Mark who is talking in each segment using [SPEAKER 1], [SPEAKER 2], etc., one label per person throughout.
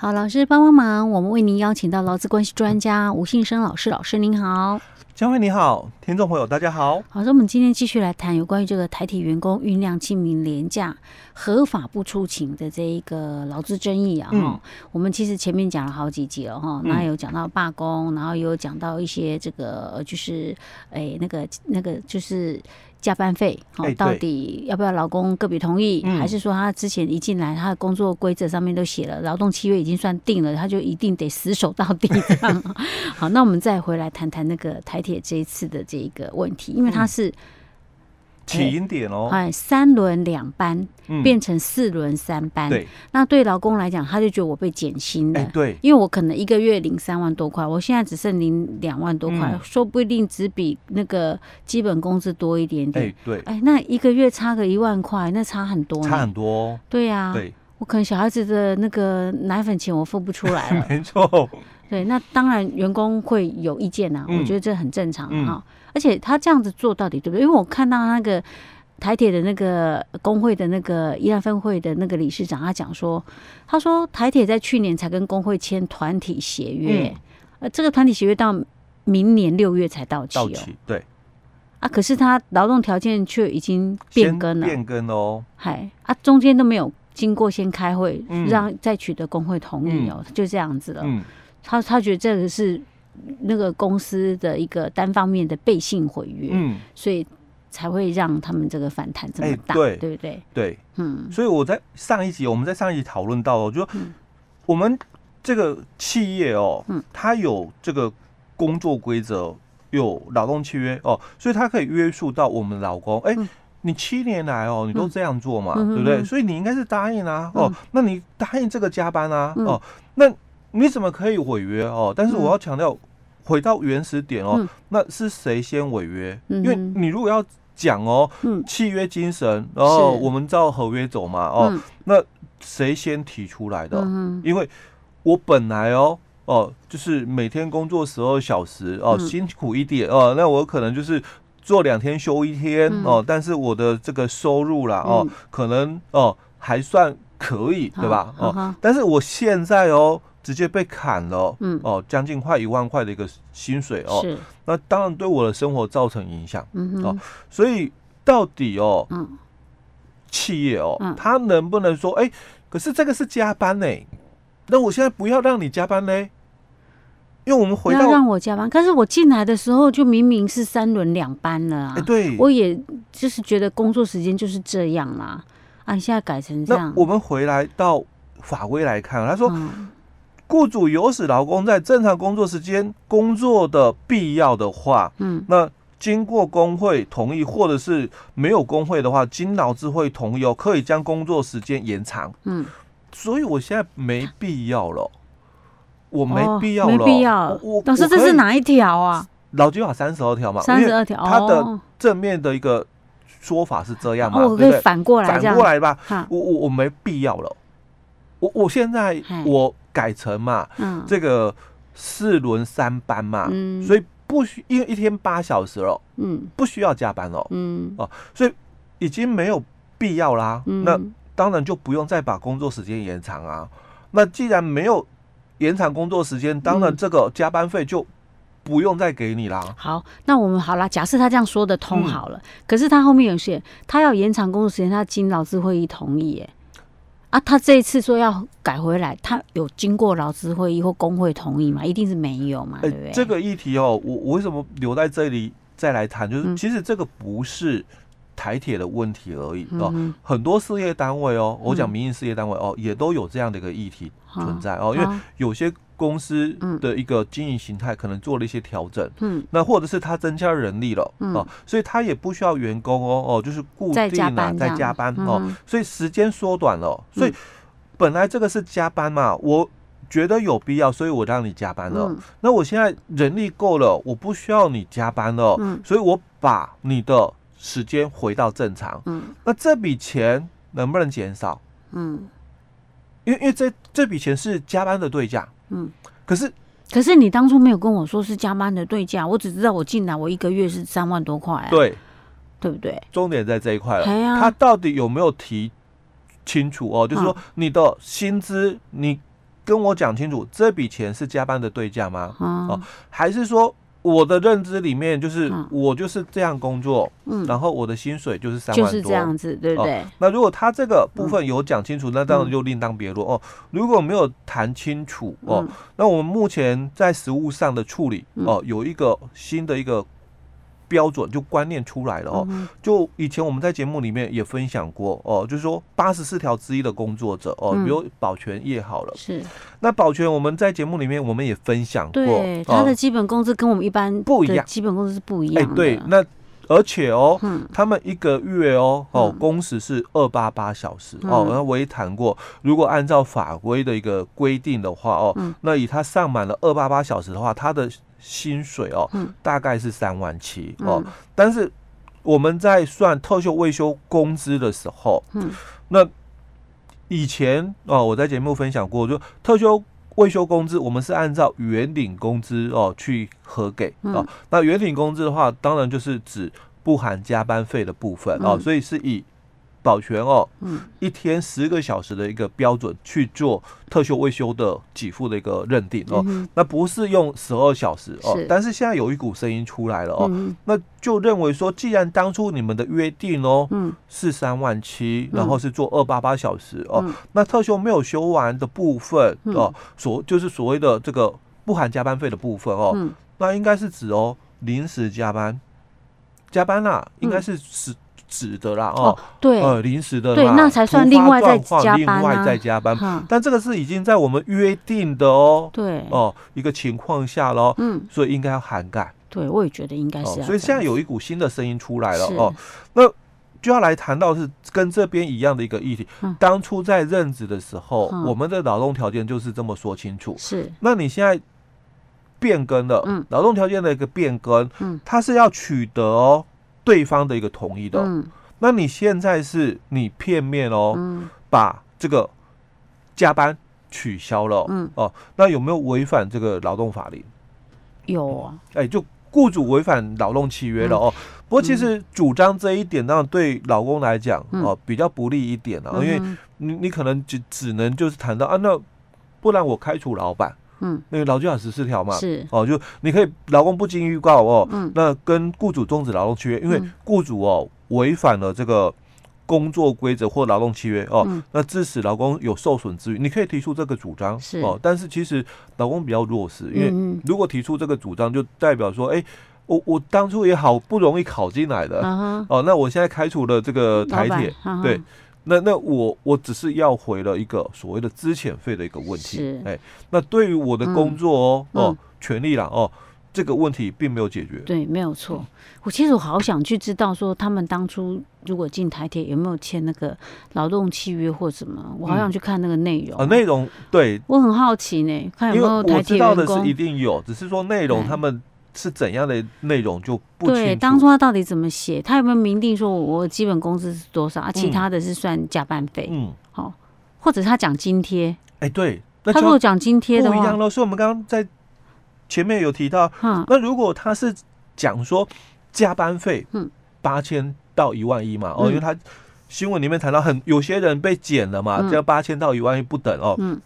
[SPEAKER 1] 好，老师帮帮忙，我们为您邀请到劳资关系专家吴信生老师，老师您好。
[SPEAKER 2] 江惠你好，听众朋友大家好。
[SPEAKER 1] 好，那我们今天继续来谈有关于这个台铁员工酝酿清明廉假合法不出勤的这一个劳资争议啊。哈、嗯，我们其实前面讲了好几集了哈，那有讲到罢工，然后有讲到一些这个就是哎那个那个就是。加班费，好，到底要不要老公个别同意，欸、还是说他之前一进来，他的工作规则上面都写了，劳动契约已经算定了，他就一定得死守到底这样？好，那我们再回来谈谈那个台铁这一次的这个问题，因为他是。
[SPEAKER 2] 起因点哦，
[SPEAKER 1] 哎，三轮两班变成四轮三班，对，那对劳工来讲，他就觉得我被减薪了，对，因为我可能一个月领三万多块，我现在只剩领两万多块，说不一定只比那个基本工资多一点点，对，哎，那一个月差个一万块，那差很多，
[SPEAKER 2] 差很多，
[SPEAKER 1] 对呀，对，我可能小孩子的那个奶粉钱我付不出来了，
[SPEAKER 2] 没错，
[SPEAKER 1] 对，那当然员工会有意见呐，我觉得这很正常哈。而且他这样子做到底对不对？因为我看到那个台铁的那个工会的那个宜兰分会的那个理事长，他讲说，他说台铁在去年才跟工会签团体协约，呃、嗯，这个团体协约到明年六月才到期哦。到期，
[SPEAKER 2] 对。
[SPEAKER 1] 啊，可是他劳动条件却已经变更了，
[SPEAKER 2] 变更哦。
[SPEAKER 1] 嗨，啊，中间都没有经过先开会，让再取得工会同意哦，嗯、就这样子了。嗯，他他觉得这个是。那个公司的一个单方面的背信毁约，嗯，所以才会让他们这个反弹这么大，欸、对，对不对？
[SPEAKER 2] 对，嗯，所以我在上一集，我们在上一集讨论到了，就说我们这个企业哦，嗯，它有这个工作规则，有劳动契约哦，所以它可以约束到我们老公。哎、欸，你七年来哦，你都这样做嘛，嗯、对不对？所以你应该是答应啊，哦，那你答应这个加班啊，哦，那你怎么可以违约哦？但是我要强调。回到原始点哦，嗯、那是谁先违约？嗯、因为你如果要讲哦，嗯、契约精神，然后我们照合约走嘛哦，嗯、那谁先提出来的？嗯、因为我本来哦哦，就是每天工作十二小时哦，辛苦一点哦，那我可能就是做两天休一天、嗯、哦，但是我的这个收入啦哦，嗯、可能哦还算可以，对吧？哦，嗯、但是我现在哦。直接被砍了，嗯。哦，将近快一万块的一个薪水哦，是，那当然对我的生活造成影响，嗯哼。哦，所以到底哦，嗯，企业哦，嗯、他能不能说，哎、欸，可是这个是加班呢？那我现在不要让你加班呢？因为我们回到
[SPEAKER 1] 让我加班，可是我进来的时候就明明是三轮两班了啊，欸、对，我也就是觉得工作时间就是这样啦，啊，你现在改成这样，
[SPEAKER 2] 我们回来到法规来看，他说。嗯雇主有使劳工在正常工作时间工作的必要的话，嗯，那经过工会同意，或者是没有工会的话，经劳资会同意哦，可以将工作时间延长，嗯，所以我现在没必要了，我没必要了，哦、没必要。
[SPEAKER 1] 我老师，这是哪一条啊？
[SPEAKER 2] 劳基法三十二条嘛，
[SPEAKER 1] 三十二条，
[SPEAKER 2] 它的正面的一个说法是这样嘛，
[SPEAKER 1] 我可以反过来，
[SPEAKER 2] 反过来吧，我我我没必要了，我我现在我。改成嘛，嗯、这个四轮三班嘛，嗯、所以不需因为一天八小时了，嗯，不需要加班了，嗯哦，所以已经没有必要啦。嗯、那当然就不用再把工作时间延长啊。那既然没有延长工作时间，当然这个加班费就不用再给你啦。嗯、
[SPEAKER 1] 好，那我们好了，假设他这样说的通好了，嗯、可是他后面有些他要延长工作时间，他经劳资会议同意耶。啊，他这一次说要改回来，他有经过劳资会议或工会同意吗？一定是没有嘛，对不对？欸、
[SPEAKER 2] 这个议题哦，我我为什么留在这里再来谈？就是其实这个不是台铁的问题而已、嗯、哦，很多事业单位哦，我讲民营事业单位哦，也都有这样的一个议题存在哦，因为有些。公司的一个经营形态可能做了一些调整，嗯，那或者是他增加人力了，嗯，所以他也不需要员工哦，哦，就是固定啊，在加班哦，所以时间缩短了，所以本来这个是加班嘛，我觉得有必要，所以我让你加班了。那我现在人力够了，我不需要你加班了，嗯，所以我把你的时间回到正常，嗯，那这笔钱能不能减少？嗯，因为因为这这笔钱是加班的对价。嗯，可是
[SPEAKER 1] 可是你当初没有跟我说是加班的对价，我只知道我进来我一个月是三万多块，啊，对，对不对？
[SPEAKER 2] 重点在这一块了，啊、他到底有没有提清楚哦？就是说你的薪资，你跟我讲清楚，这笔钱是加班的对价吗？哦，还是说？我的认知里面就是我就是这样工作，嗯，然后我的薪水就是三万多，
[SPEAKER 1] 就是这样子，对不对？
[SPEAKER 2] 那如果他这个部分有讲清楚，那当然就另当别论哦。如果没有谈清楚哦，那我们目前在实务上的处理哦，有一个新的一个。标准就观念出来了哦，就以前我们在节目里面也分享过哦，就是说八十四条之一的工作者哦，比如保全业好了，是。那保全我们在节目里面我们也分享过，
[SPEAKER 1] 对他的基本工资跟我们一般不一样，基本工资是不一样的。
[SPEAKER 2] 对，那而且哦，他们一个月哦哦工时是二八八小时哦，然后我也谈过，如果按照法规的一个规定的话哦，那以他上满了二八八小时的话，他的。薪水哦，大概是三万七哦，但是我们在算特休未休工资的时候，嗯，那以前哦，我在节目分享过，就特休未休工资，我们是按照原领工资哦去核给哦。那原领工资的话，当然就是指不含加班费的部分哦，所以是以。保全哦，嗯，一天十个小时的一个标准去做特休未休的给付的一个认定哦，那不是用十二小时哦，但是现在有一股声音出来了哦，那就认为说，既然当初你们的约定哦，嗯，是三万七，然后是做二八八小时哦，那特休没有休完的部分哦，所就是所谓的这个不含加班费的部分哦，那应该是指哦临时加班，加班啦，应该是是。指的啦哦，
[SPEAKER 1] 对，
[SPEAKER 2] 呃，临时的，
[SPEAKER 1] 对，那才算另外再加班，另
[SPEAKER 2] 外再加班。但这个是已经在我们约定的哦，对，哦，一个情况下喽，嗯，所以应该要涵盖。
[SPEAKER 1] 对，我也觉得应该是。
[SPEAKER 2] 所以现在有一股新的声音出来了哦，那就要来谈到是跟这边一样的一个议题。当初在任职的时候，我们的劳动条件就是这么说清楚。是，那你现在变更了，嗯，劳动条件的一个变更，嗯，它是要取得哦。对方的一个同意的，嗯，那你现在是你片面哦，嗯，把这个加班取消了，嗯。哦，那有没有违反这个劳动法令？
[SPEAKER 1] 有啊，
[SPEAKER 2] 哎，就雇主违反劳动契约了哦。不过其实主张这一点，那对老公来讲哦比较不利一点啊，因为你你可能只只能就是谈到啊，那不然我开除老板。嗯，那个劳基法十四条嘛，是。哦，就你可以劳工不经预告哦，嗯，那跟雇主终止劳动契约，因为雇主哦违反了这个工作规则或劳动契约哦，嗯、那致使劳工有受损之余，你可以提出这个主张是。哦，但是其实劳工比较弱势，因为如果提出这个主张，就代表说，哎、欸，我我当初也好不容易考进来的，哦，那我现在开除了这个台铁，啊、对。那那我我只是要回了一个所谓的资遣费的一个问题，哎，那对于我的工作哦、嗯、哦权利啦哦，这个问题并没有解决。
[SPEAKER 1] 对，没有错。我其实我好想去知道说他们当初如果进台铁有没有签那个劳动契约或什么，我好想去看那个内容。
[SPEAKER 2] 啊，内容对，
[SPEAKER 1] 我很好奇呢，看有没有台铁员工。因为我知道的
[SPEAKER 2] 是一定有，只是说内容他们。是怎样的内容就不。
[SPEAKER 1] 对，当初他到底怎么写？他有没有明定说我基本工资是多少啊？其他的是算加班费。嗯，好，或者他讲津贴。
[SPEAKER 2] 哎，对，
[SPEAKER 1] 他如果讲津贴的话，
[SPEAKER 2] 不一样了。所以我们刚刚在前面有提到，那如果他是讲说加班费，嗯，八千到一万一嘛，哦，因为他新闻里面谈到很有些人被减了嘛，这八千到一万一不等哦。嗯，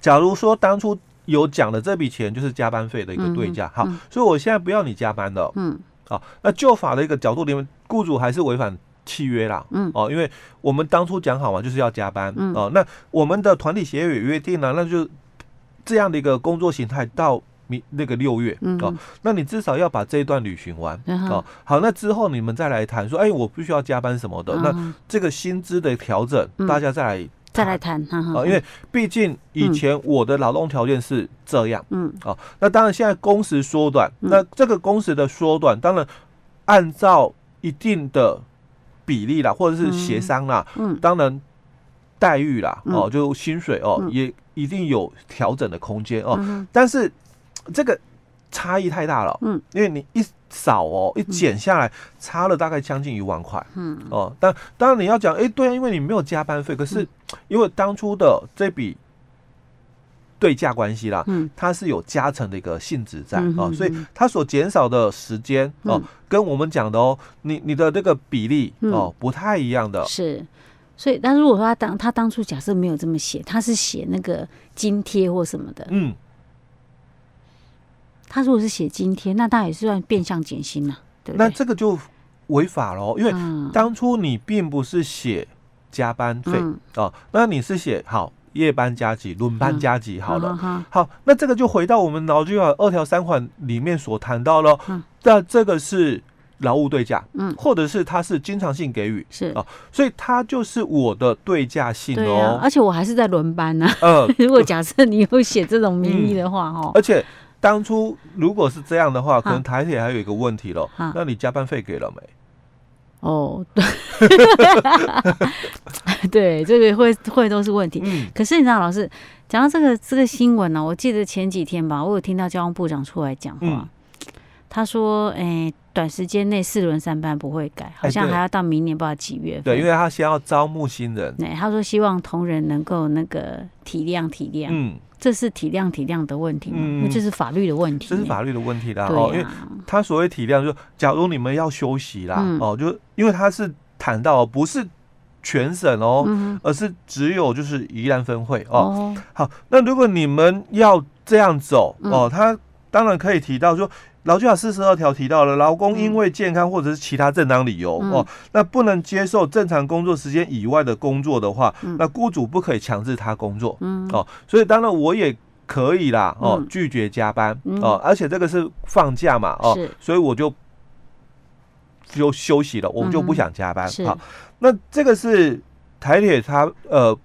[SPEAKER 2] 假如说当初。有讲的这笔钱就是加班费的一个对价，好，所以我现在不要你加班了，嗯，好，那旧法的一个角度里面，雇主还是违反契约啦，嗯，哦，因为我们当初讲好嘛，就是要加班，嗯。哦，那我们的团体协议约定了，那就这样的一个工作形态到明那个六月，哦，那你至少要把这一段履行完，哦，好，那之后你们再来谈说，哎，我必须要加班什么的，那这个薪资的调整，大家再来。
[SPEAKER 1] 再来谈，哈哈，
[SPEAKER 2] 因为毕竟以前我的劳动条件是这样，嗯，啊，那当然现在工时缩短，那这个工时的缩短，当然按照一定的比例啦，或者是协商啦，嗯，当然待遇啦，哦，就薪水哦，也一定有调整的空间哦，但是这个差异太大了，嗯，因为你一。扫哦，一减下来差了大概将近一万块。嗯。哦，但当然你要讲，哎、欸，对啊，因为你没有加班费，可是因为当初的这笔对价关系啦，嗯，它是有加成的一个性质在啊、所以它所减少的时间哦，跟我们讲的哦，你你的这个比例哦不太一样的。
[SPEAKER 1] 是，所以，但如果说他当他当初假设没有这么写，他是写那个津贴或什么的，
[SPEAKER 2] 嗯，
[SPEAKER 1] 他如果是写今天，那他也是算变相减薪了，对不对？
[SPEAKER 2] 那这个就违法喽，因为当初你并不是写加班费、嗯、哦，那你是写好夜班加急、轮班加急，好了、嗯，好，那这个就回到我们劳基法二条三款里面所谈到了，那、嗯、这个是。劳务对价，嗯，或者是他是经常性给予，
[SPEAKER 1] 是
[SPEAKER 2] 啊，所以他就是我的对价性哦、
[SPEAKER 1] 啊，而且我还是在轮班呢、啊。呃，如果假设你有写这种名义的话，哈、嗯，
[SPEAKER 2] 而且当初如果是这样的话，可能台铁还有一个问题了，那你加班费给了没？
[SPEAKER 1] 哦，对，对，这个会会都是问题。嗯，可是你知道，老师讲到这个这个新闻呢、啊，我记得前几天吧，我有听到交通部长出来讲话。嗯他说：“哎、欸，短时间内四轮三班不会改，好像还要到明年不知道几月份。
[SPEAKER 2] 对，因为他先要招募新人。
[SPEAKER 1] 对，他说希望同仁能够那个体谅体谅。嗯，这是体谅体谅的问题吗？嗯，那这是法律的问题。
[SPEAKER 2] 这是法律的问题啦。哦、啊，因为他所谓体谅，就是假如你们要休息啦，嗯、哦，就因为他是谈到不是全省哦、嗯，而是只有就是宜兰分会哦，哦。好，那如果你们要这样走哦，他当然可以提到说。”劳基法四十二条提到了，劳工因为健康或者是其他正当理由、嗯、哦，那不能接受正常工作时间以外的工作的话，嗯、那雇主不可以强制他工作、嗯。哦，所以当然我也可以啦，哦，嗯、拒绝加班、嗯、哦，而且这个是放假嘛，哦，所以我就就休息了，我就不想加班。好、哦，那这个是台铁他呃。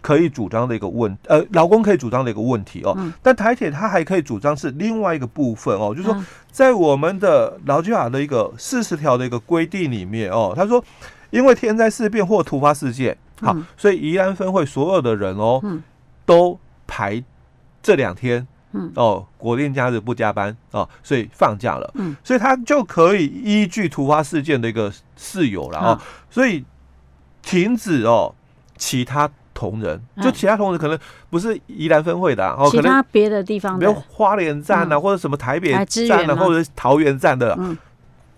[SPEAKER 2] 可以主张的一个问，呃，劳工可以主张的一个问题哦。嗯、但台铁它还可以主张是另外一个部分哦，就是说，在我们的劳基法的一个四十条的一个规定里面哦，他说，因为天灾事变或突发事件，好，嗯、所以宜安分会所有的人哦，嗯、都排这两天，嗯，哦，国定假日不加班哦，所以放假了，嗯，所以他就可以依据突发事件的一个事由了哦，所以停止哦其他。同仁，就其他同仁可能不是宜兰分会的、啊，哦，可能
[SPEAKER 1] 别的地方，
[SPEAKER 2] 比如花莲站啊、嗯，或者什么台北站啊，或者桃园站的、嗯、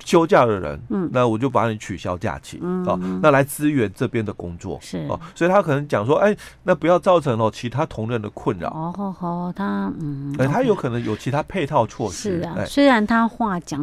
[SPEAKER 2] 休假的人，嗯，那我就把你取消假期，嗯，哦，那来支援这边的工作，是。哦，所以他可能讲说，哎、欸，那不要造成哦其他同仁的困扰，
[SPEAKER 1] 哦，好，好，他，嗯，
[SPEAKER 2] 哎、欸，他有可能有其他配套措施，
[SPEAKER 1] 是啊，欸、虽然他话讲，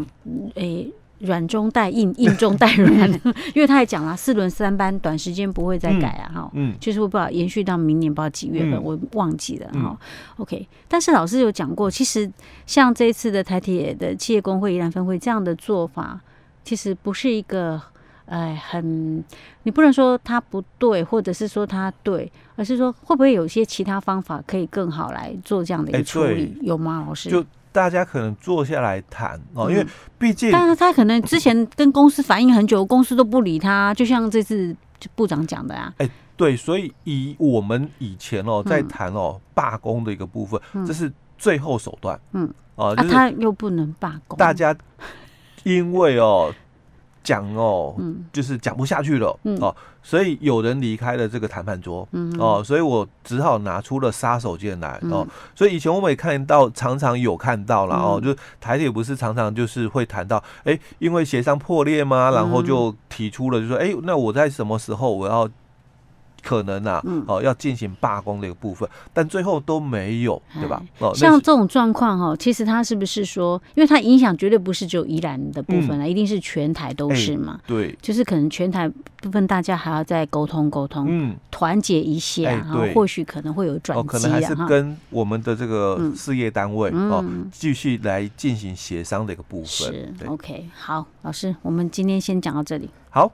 [SPEAKER 1] 哎、欸。软中带硬，硬中带软，因为他也讲了，四轮三班短时间不会再改啊，哈、嗯，就是会不知道延续到明年不知道几月份，嗯、我忘记了哈、嗯。OK，但是老师有讲过，其实像这一次的台铁的企业工会宜兰分会这样的做法，其实不是一个哎很，你不能说他不对，或者是说他对，而是说会不会有一些其他方法可以更好来做这样的一个处理，欸、有吗？老师？
[SPEAKER 2] 大家可能坐下来谈哦，因为毕竟，
[SPEAKER 1] 但是他可能之前跟公司反映很久，公司都不理他，就像这次部长讲的啊。
[SPEAKER 2] 哎，对，所以以我们以前哦在谈哦罢工的一个部分，这是最后手段。嗯，哦，就是
[SPEAKER 1] 他又不能罢工，
[SPEAKER 2] 大家因为哦。讲哦，就是讲不下去了，嗯、哦，所以有人离开了这个谈判桌，嗯，哦，所以我只好拿出了杀手锏来，哦，所以以前我们也看到，常常有看到了，哦，就台铁不是常常就是会谈到，哎，因为协商破裂吗？然后就提出了，就说，哎，那我在什么时候我要？可能啊，嗯、哦，要进行罢工的一个部分，但最后都没有，对吧？哦，
[SPEAKER 1] 像这种状况哈，其实它是不是说，因为它影响绝对不是只有宜兰的部分啊、嗯，一定是全台都是嘛？欸、对，就是可能全台部分大家还要再沟通沟通，嗯，团结一下，然后或许可能会有转机、哦、
[SPEAKER 2] 可能还是跟我们的这个事业单位、嗯、哦，继续来进行协商的一个部分。
[SPEAKER 1] 是，OK，好，老师，我们今天先讲到这里。
[SPEAKER 2] 好。